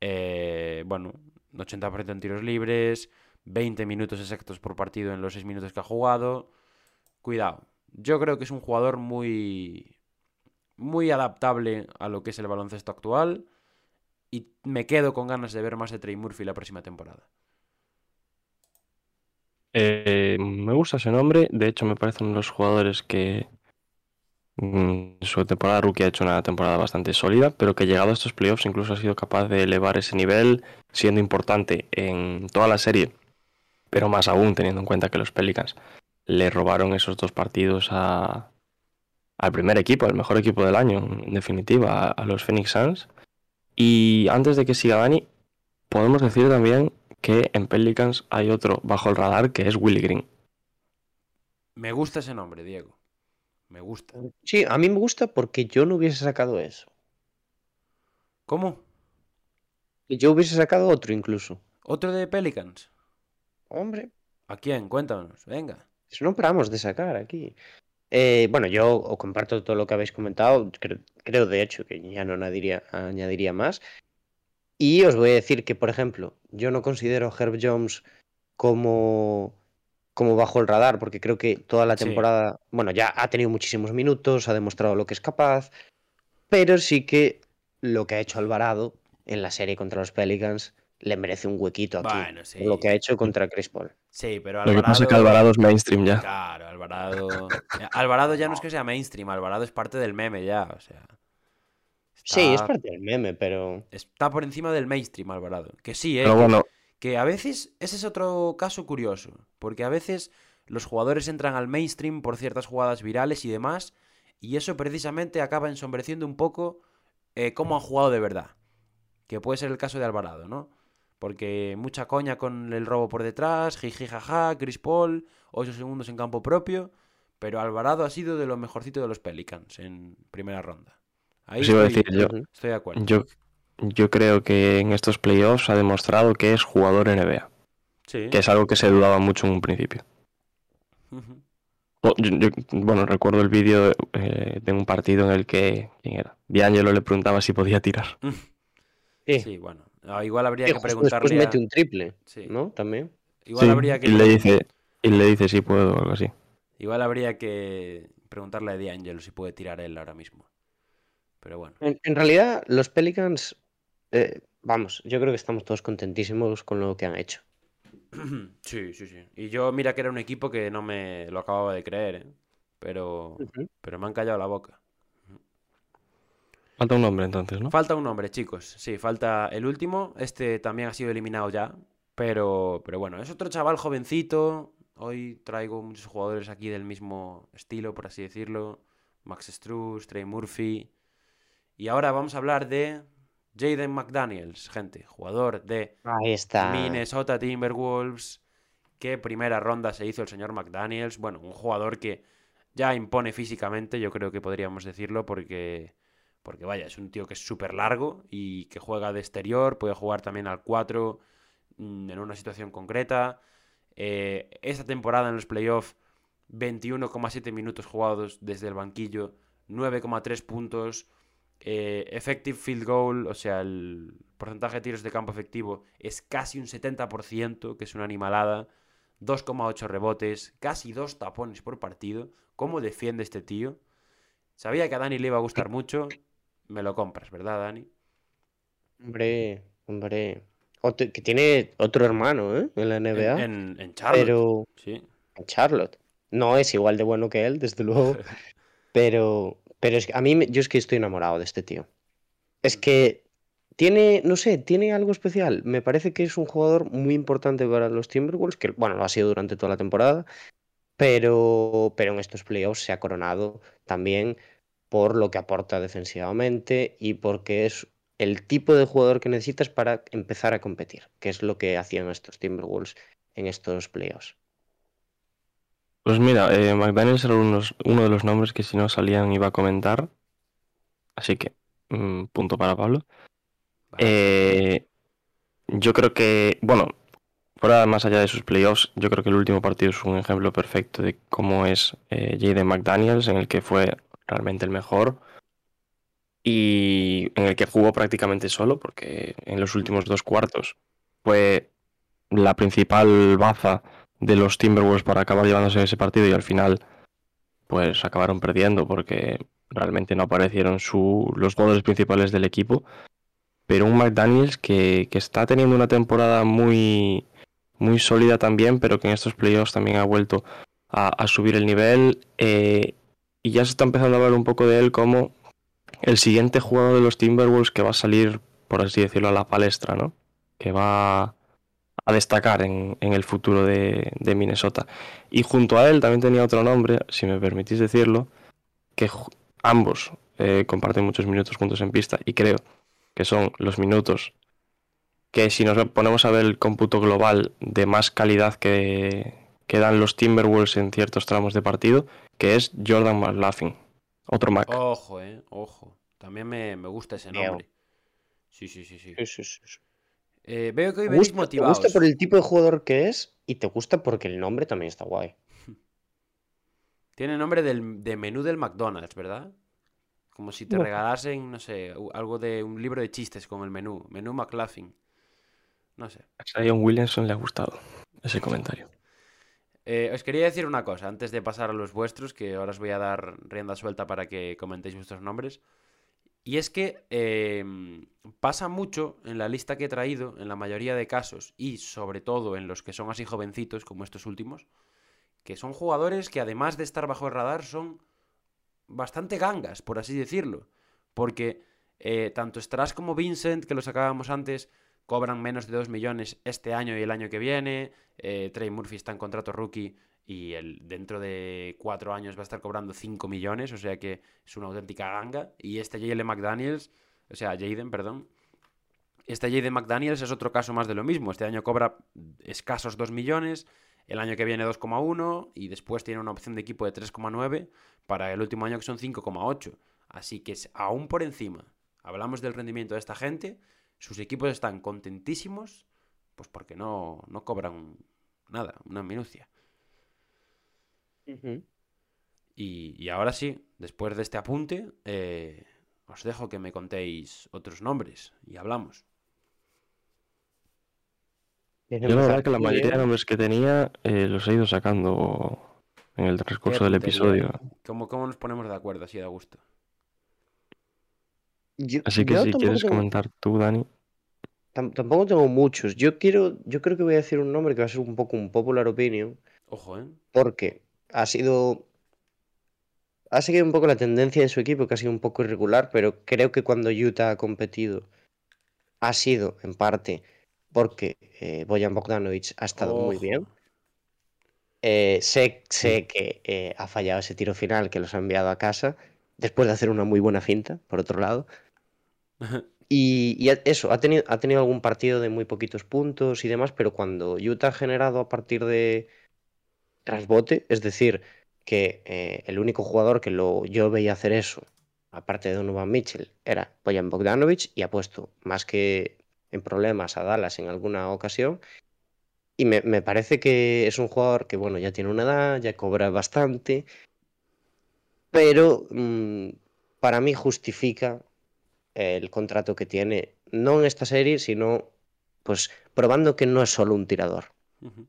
Eh, bueno, 80% en tiros libres, 20 minutos exactos por partido en los 6 minutos que ha jugado. Cuidado. Yo creo que es un jugador muy, muy adaptable a lo que es el baloncesto actual. Y me quedo con ganas de ver más de Trey Murphy la próxima temporada. Eh, me gusta ese nombre, de hecho me parecen los jugadores que mm, su temporada rookie ha hecho una temporada bastante sólida, pero que llegado a estos playoffs incluso ha sido capaz de elevar ese nivel, siendo importante en toda la serie, pero más aún teniendo en cuenta que los Pelicans le robaron esos dos partidos a, al primer equipo, al mejor equipo del año, en definitiva, a, a los Phoenix Suns. Y antes de que siga Dani, podemos decir también que en Pelicans hay otro bajo el radar que es Willie Green. Me gusta ese nombre, Diego. Me gusta. Sí, a mí me gusta porque yo no hubiese sacado eso. ¿Cómo? Y Yo hubiese sacado otro incluso. ¿Otro de Pelicans? Hombre, ¿A quién? Cuéntanos. Venga. eso no paramos de sacar aquí. Eh, bueno, yo os comparto todo lo que habéis comentado. Creo, creo, de hecho que ya no añadiría, añadiría más. Y os voy a decir que, por ejemplo, yo no considero a Herb Jones como, como bajo el radar, porque creo que toda la Sí. temporada, bueno, ya ha tenido muchísimos minutos, ha demostrado lo que es capaz, pero sí que lo que ha hecho Alvarado en la serie contra los Pelicans le merece un huequito aquí. Bueno, sí. por Lo que ha hecho contra Chris Paul. Sí, pero Lo Alvarado... que pasa es que Alvarado es mainstream ya. Claro, Alvarado... Alvarado ya no es que sea mainstream, Alvarado es parte del meme ya, o sea... Sí, es parte del meme, pero Está por encima del mainstream, Alvarado. Que sí, ¿eh? Pero que- bueno, Que a veces, ese es otro caso curioso, porque a veces los jugadores entran al mainstream por ciertas jugadas virales y demás, y eso precisamente acaba ensombreciendo un poco eh, cómo han jugado de verdad. Que puede ser el caso de Alvarado, ¿no? Porque mucha coña con el robo por detrás, jiji jaja, Chris Paul, 8 segundos en campo propio, pero Alvarado ha sido de lo mejorcito de los Pelicans en primera ronda. Ahí Pues iba a estoy, decir yo. Estoy de acuerdo. yo, yo creo que en estos playoffs ha demostrado que es jugador NBA, Sí. que es algo que se dudaba mucho en un principio. Ujú. O- yo- yo- bueno, recuerdo el vídeo eh, de un partido en el que, ¿quién era? D'Angelo le preguntaba si podía tirar. sí. Sí, bueno. Ah, igual habría Sí, que después preguntarle. a- mete un triple, Sí. ¿no? También. Igual Sí, habría que. y le dice, y le dice si puedo o algo así. Igual habría que preguntarle a D'Angelo si puede tirar él ahora mismo. Pero bueno. En, en realidad, los Pelicans, eh, vamos, yo creo que estamos todos contentísimos con lo que han hecho. Sí, sí, sí. Y yo, mira que era un equipo que no me lo acababa de creer, ¿eh? Pero, pero me han callado la boca. Falta un nombre entonces, ¿no? Falta un nombre, chicos. Sí, falta el último. Este también ha sido eliminado ya. Pero, pero bueno, es otro chaval jovencito. Hoy traigo muchos jugadores aquí del mismo estilo, por así decirlo. Max Struz, Trey Murphy. Y ahora vamos a hablar de Jaden McDaniels, gente. Jugador de Ahí está. Minnesota Timberwolves. Qué primera ronda se hizo el señor McDaniels. Bueno, un jugador que ya impone físicamente, yo creo que podríamos decirlo, porque, porque vaya, es un tío que es súper largo y que juega de exterior, puede jugar también al 4 mm, en una situación concreta. Eh, esta temporada en los playoffs, 21,7 minutos jugados desde el banquillo, 9,3 puntos. Eh, effective field goal, o sea, el porcentaje de tiros de campo efectivo es casi un 70%, que es una animalada. 2,8 rebotes, casi dos tapones por partido. ¿Cómo defiende este tío? Sabía que a Dani le iba a gustar mucho. Me lo compras, ¿verdad, Dani? Hombre, hombre. Otro- que tiene otro hermano, ¿eh? En la NBA. En, en- en Charlotte. pero Sí. en Charlotte. No es igual de bueno que él, desde luego. pero pero es que a mí, yo es que estoy enamorado de este tío. Es que tiene, no sé, tiene algo especial. Me parece que es un jugador muy importante para los Timberwolves, que bueno, lo ha sido durante toda la temporada. pero, pero en estos playoffs se ha coronado también por lo que aporta defensivamente y porque es el tipo de jugador que necesitas para empezar a competir, que es lo que hacían estos Timberwolves en estos playoffs. Pues mira, eh, McDaniels era unos- uno de los nombres que si no salían iba a comentar. Así que, mm, punto para Pablo. Eh, yo creo que, bueno, fuera más allá de sus playoffs, yo creo que el último partido es un ejemplo perfecto de cómo es eh, Jaden McDaniels, en el que fue realmente el mejor y en el que jugó prácticamente solo, porque en los últimos dos cuartos fue la principal baza de los Timberwolves para acabar llevándose ese partido y al final pues acabaron perdiendo porque realmente no aparecieron su, los jugadores principales del equipo. Pero un McDaniels que, que está teniendo una temporada muy, muy sólida también, pero que en estos playoffs también ha vuelto a, subir el nivel. eh, y ya se está empezando a hablar un poco de él como el siguiente jugador de los Timberwolves que va a salir, por así decirlo, a la palestra, ¿no? Que va a destacar en, en el futuro de, de Minnesota. Y junto a él también tenía otro nombre, si me permitís decirlo, que ambos eh, comparten muchos minutos juntos en pista y creo que son los minutos que si nos ponemos a ver el cómputo global de más calidad que, que dan los Timberwolves en ciertos tramos de partido, que es Jordan McLaughlin, otro Mac. Ojo, eh, ojo. También me, me gusta ese nombre. Sí, sí, sí, sí. Sí, sí, sí, sí. Eh, veo que hoy venís gusta, te gusta por el tipo de jugador que es y te gusta porque el nombre también está guay. Tiene nombre del, de menú del McDonald's, ¿verdad? Como si te No. regalasen, no sé, algo de un libro de chistes con el menú. Menú McLaughlin. No sé. A Zion Williamson le ha gustado ese comentario. Eh, os quería decir una cosa antes de pasar a los vuestros, que ahora os voy a dar rienda suelta para que comentéis vuestros nombres. Y es que eh, pasa mucho en la lista que he traído, en la mayoría de casos, y sobre todo en los que son así jovencitos, como estos últimos, que son jugadores que además de estar bajo el radar son bastante gangas, por así decirlo. Porque eh, tanto Strass como Vincent, que los sacábamos antes, cobran menos de 2 millones este año y el año que viene. Eh, Trey Murphy está en contrato rookie y el, dentro de 4 años va a estar cobrando 5 millones, o sea que es una auténtica ganga. Y este Jalen McDaniels, o sea, Jaden, perdón. Este Jaden McDaniels es otro caso más de lo mismo. Este año cobra escasos 2 millones, el año que viene 2,1 y después tiene una opción de equipo de 3,9 para el último año que son 5,8. Así que es aún por encima. Hablamos del rendimiento de esta gente. Sus equipos están contentísimos, pues porque no, no cobran nada, una minucia. Y, y ahora sí, después de este apunte, eh, os dejo que me contéis otros nombres y hablamos. ¿Quieres Yo la verdad que la mayoría de nombres que tenía eh, los he ido sacando en el transcurso del episodio. ¿Cómo, ¿Cómo nos ponemos de acuerdo así de gusto? Yo- Así que si quieres tengo- comentar tú, Dani. tam- tampoco tengo muchos. Yo quiero, yo creo que voy a decir un nombre que va a ser un poco un popular opinion, Ojo, ¿eh? porque ha sido, ha seguido un poco la tendencia de su equipo, que ha sido un poco irregular, pero creo que cuando Utah ha competido ha sido en parte porque eh, Bojan Bogdanovic ha estado muy bien. Eh, sé, sé que eh, ha fallado ese tiro final que los ha enviado a casa, después de hacer una muy buena finta, por otro lado. Y, y eso, ha tenido, ha tenido algún partido de muy poquitos puntos y demás, pero cuando Utah ha generado a partir de trasbote, es decir, que eh, el único jugador que lo, yo veía hacer eso, aparte de Donovan Mitchell, era Bojan Bogdanovic y ha puesto más que en problemas a Dallas en alguna ocasión. Y me, me parece que es un jugador que, bueno, ya tiene una edad, ya cobra bastante, pero mm, para mí justifica el contrato que tiene, no en esta serie, sino pues probando que no es solo un tirador. Ujú.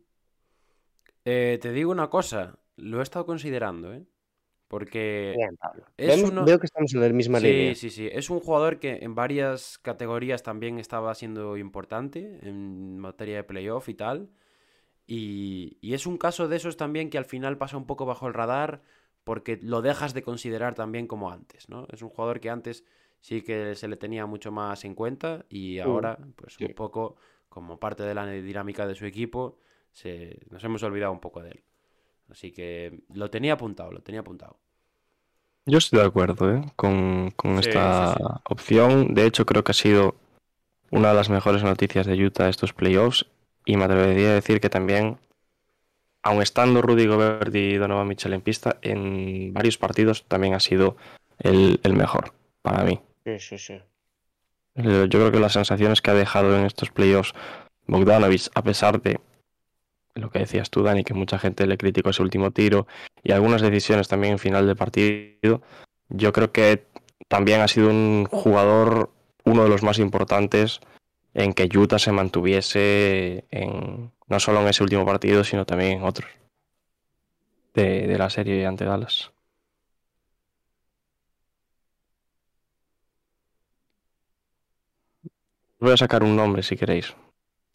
Eh, te digo una cosa, lo he estado considerando, ¿eh? Porque Bien, Pablo. es Vemos- uno- Veo que estamos en la misma Sí, línea. sí, sí. Es un jugador que en varias categorías también estaba siendo importante, en materia de playoff y tal. Y, y es un caso de esos también que al final pasa un poco bajo el radar porque lo dejas de considerar también como antes, ¿no? Es un jugador que antes sí que se le tenía mucho más en cuenta y ahora, pues sí. un poco como parte de la dinámica de su equipo, se, nos hemos olvidado un poco de él. Así que lo tenía apuntado, lo tenía apuntado. Yo estoy de acuerdo ¿eh? con, con Sí, esta sí, sí. opción. De hecho, creo que ha sido una de las mejores noticias de Utah estos playoffs. Y me atrevería a decir que también, aun estando Rudy Gobert y Donovan Mitchell en pista, en varios partidos también ha sido el, el mejor para mí. Sí, sí, sí. Eh, Yo creo que las sensaciones que ha dejado en estos playoffs Bogdanovich, a pesar de lo que decías tú, Dani, que mucha gente le criticó ese último tiro y algunas decisiones también en final de partido, yo creo que también ha sido un jugador, uno de los más importantes en que Utah se mantuviese en, no solo en ese último partido, sino también en otros de, de la serie ante Dallas. Voy a sacar un nombre si queréis.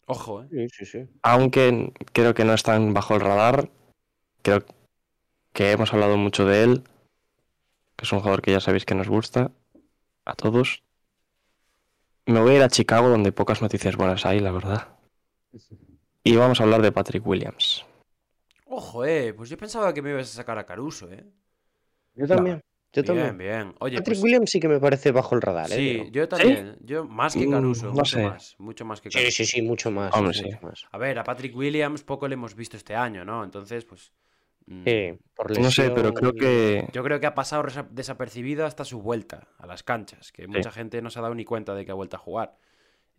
Ojo, ¿eh? Sí, sí, sí. aunque creo que no están bajo el radar, creo que hemos hablado mucho de él, que es un jugador que ya sabéis que nos gusta a todos. Me voy a ir a Chicago, donde pocas noticias buenas hay, la verdad. Y vamos a hablar de Patrick Williams. Ojo, eh. Pues yo pensaba que me ibas a sacar a Caruso, eh. Yo también. Yo también. bien. Oye, Patrick pues, Williams sí que me parece bajo el radar, ¿eh? Sí, yo también. Yo más que Mm, Caruso, no mucho sé. más. Mucho más que Caruso. Sí, sí, sí, mucho más. Hombre, mucho sí. más. A ver, a Patrick Williams poco le hemos visto este año, ¿no? Entonces, pues. mm, Sí, por No sé, pero lesión creo que Yo creo que ha pasado desapercibido hasta su vuelta a las canchas, que mucha gente no se ha dado ni cuenta de que ha vuelto a jugar.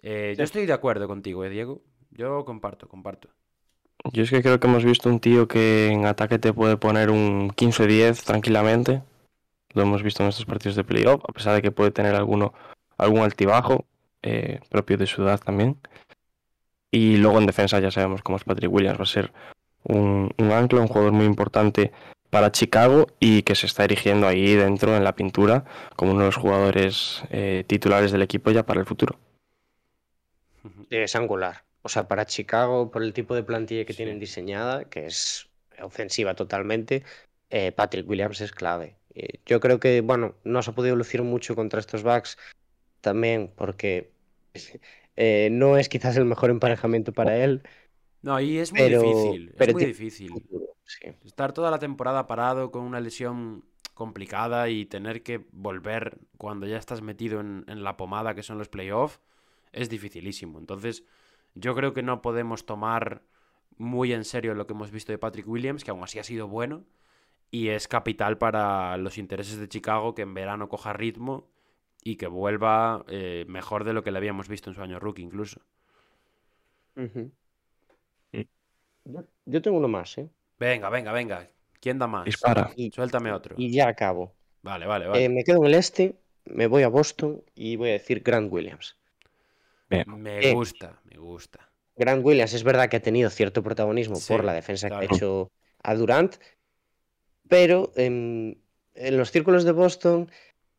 Eh, Yo estoy de acuerdo contigo, ¿eh, Diego? Yo comparto, comparto. yo es que creo que hemos visto un tío que en ataque te puede poner un 15-10 tranquilamente. Lo hemos visto en estos partidos de playoff, a pesar de que puede tener alguno, algún altibajo eh, propio de su edad también. Y luego en defensa ya sabemos cómo es Patrick Williams. Va a ser un, un ancla, un jugador muy importante para Chicago y que se está erigiendo ahí dentro en la pintura como uno de los jugadores eh, titulares del equipo ya para el futuro. Es angular. O sea, para Chicago, por el tipo de plantilla que Sí. tienen diseñada, que es ofensiva totalmente, eh, Patrick Williams es clave. Eh, yo creo que, bueno, no se ha podido lucir mucho contra estos backs también porque eh, no es quizás el mejor emparejamiento para él. No, y es muy Pero- difícil. Es muy difícil. Sí. Estar toda la temporada parado con una lesión complicada y tener que volver cuando ya estás metido en, en la pomada que son los playoffs es dificilísimo. Entonces, yo creo que no podemos tomar muy en serio lo que hemos visto de Patrick Williams, que aún así ha sido bueno y es capital para los intereses de Chicago que en verano coja ritmo y que vuelva eh, mejor de lo que le habíamos visto en su año rookie incluso. Sí. Yo, yo tengo uno más, ¿eh? Venga, venga, venga. ¿Quién da más? Dispara. Y, Suéltame otro. y ya acabo. Vale, vale, vale. Eh, me quedo en el este, me voy a Boston y voy a decir Grant Williams. Bien. Me Eh. gusta, me gusta. Grant Williams es verdad que ha tenido cierto protagonismo Sí, por la defensa que ha hecho a Durant, pero en, los círculos de Boston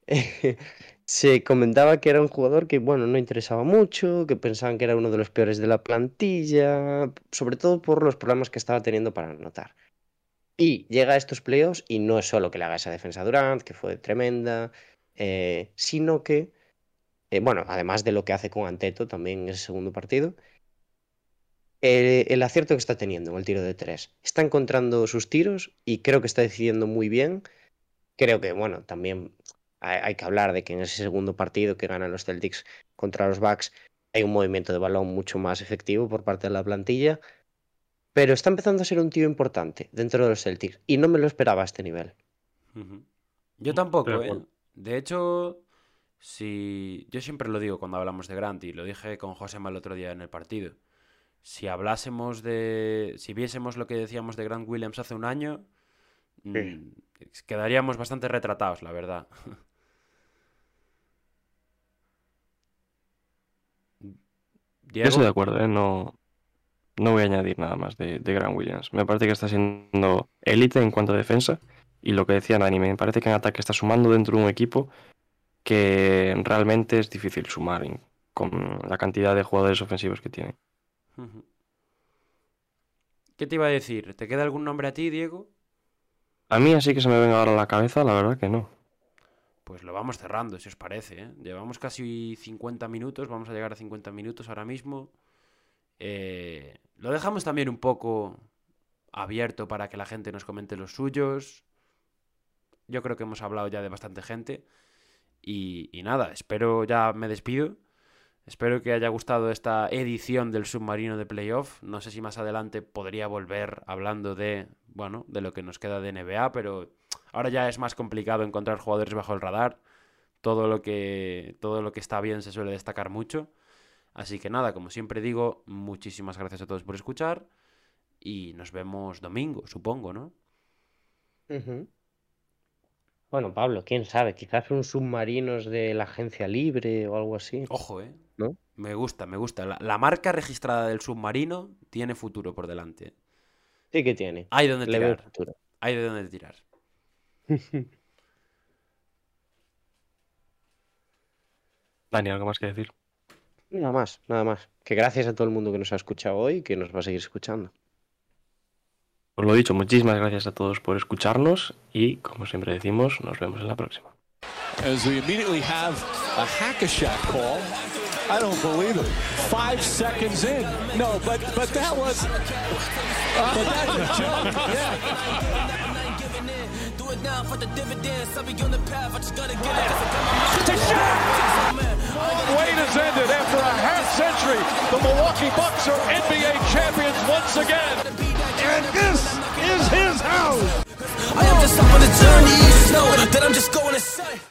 se comentaba que era un jugador que, bueno, no interesaba mucho, que pensaban que era uno de los peores de la plantilla, sobre todo por los problemas que estaba teniendo para anotar. Y llega a estos playoffs y no es solo que le haga esa defensa a Durant, que fue tremenda, eh, sino que, eh, bueno, además de lo que hace con Anteto también en ese segundo partido, el acierto que está teniendo en el tiro de tres. Está encontrando sus tiros y creo que está decidiendo muy bien. Creo que, bueno, también hay, hay que hablar de que en ese segundo partido que ganan los Celtics contra los Bucks hay un movimiento de balón mucho más efectivo por parte de la plantilla. Pero está empezando a ser un tío importante dentro de los Celtics y no me lo esperaba a este nivel. Yo tampoco, de ¿eh? De hecho, si... Yo siempre lo digo cuando hablamos de Grant y lo dije con Josema el otro día en el partido. Si hablásemos de... Si viésemos lo que decíamos de Grant Williams hace un año, mm, quedaríamos bastante retratados, la verdad. Yo estoy de acuerdo, ¿eh? No, no voy a añadir nada más de, de Grant Williams. Me parece que está siendo élite en cuanto a defensa. Y lo que decía Dani, me parece que en ataque está sumando dentro de un equipo que realmente es difícil sumar con la cantidad de jugadores ofensivos que tiene. ¿Qué te iba a decir? ¿Te queda algún nombre a ti, Diego? A mí así que se me venga ahora a la cabeza, la verdad que no. Pues lo vamos cerrando, si os parece. ¿eh? Llevamos casi 50 minutos, vamos a llegar a 50 minutos ahora mismo. Eh, lo dejamos también un poco abierto para que la gente nos comente los suyos. Yo creo que hemos hablado ya de bastante gente. Y, y nada, espero, ya me despido. Espero que haya gustado esta edición del submarino de playoff. No sé si más adelante podría volver hablando de, bueno, de lo que nos queda de NBA, pero ahora ya es más complicado encontrar jugadores bajo el radar. Todo lo que, todo lo que está bien se suele destacar mucho. Así que nada, como siempre digo, muchísimas gracias a todos por escuchar y nos vemos domingo, supongo, ¿no? Ujú. Bueno, Pablo, quién sabe, quizás un submarinos de la agencia libre o algo así. Ojo, ¿eh? ¿No? Me gusta, me gusta. La, la marca registrada del submarino tiene futuro por delante. Sí que tiene. Hay donde Le tirar. Hay de dónde tirar. Dani, ¿algo más que decir? Nada más, nada más. Que gracias a todo el mundo que nos ha escuchado hoy y que nos va a seguir escuchando. Os lo dicho, muchísimas gracias a todos por escucharnos y, como siempre decimos, nos vemos en la próxima. As we immediately have a hack-a-shack call. I don't believe it. Five seconds in. No, but but that was. But that's a joke. Yeah. Do it now for the dividends. I'll be on the path. I just gotta get it. Wait has ended after a half century. The Milwaukee Bucks are NBA champions once again. and this is his house. I am just on a journey, you know that I'm just going to say.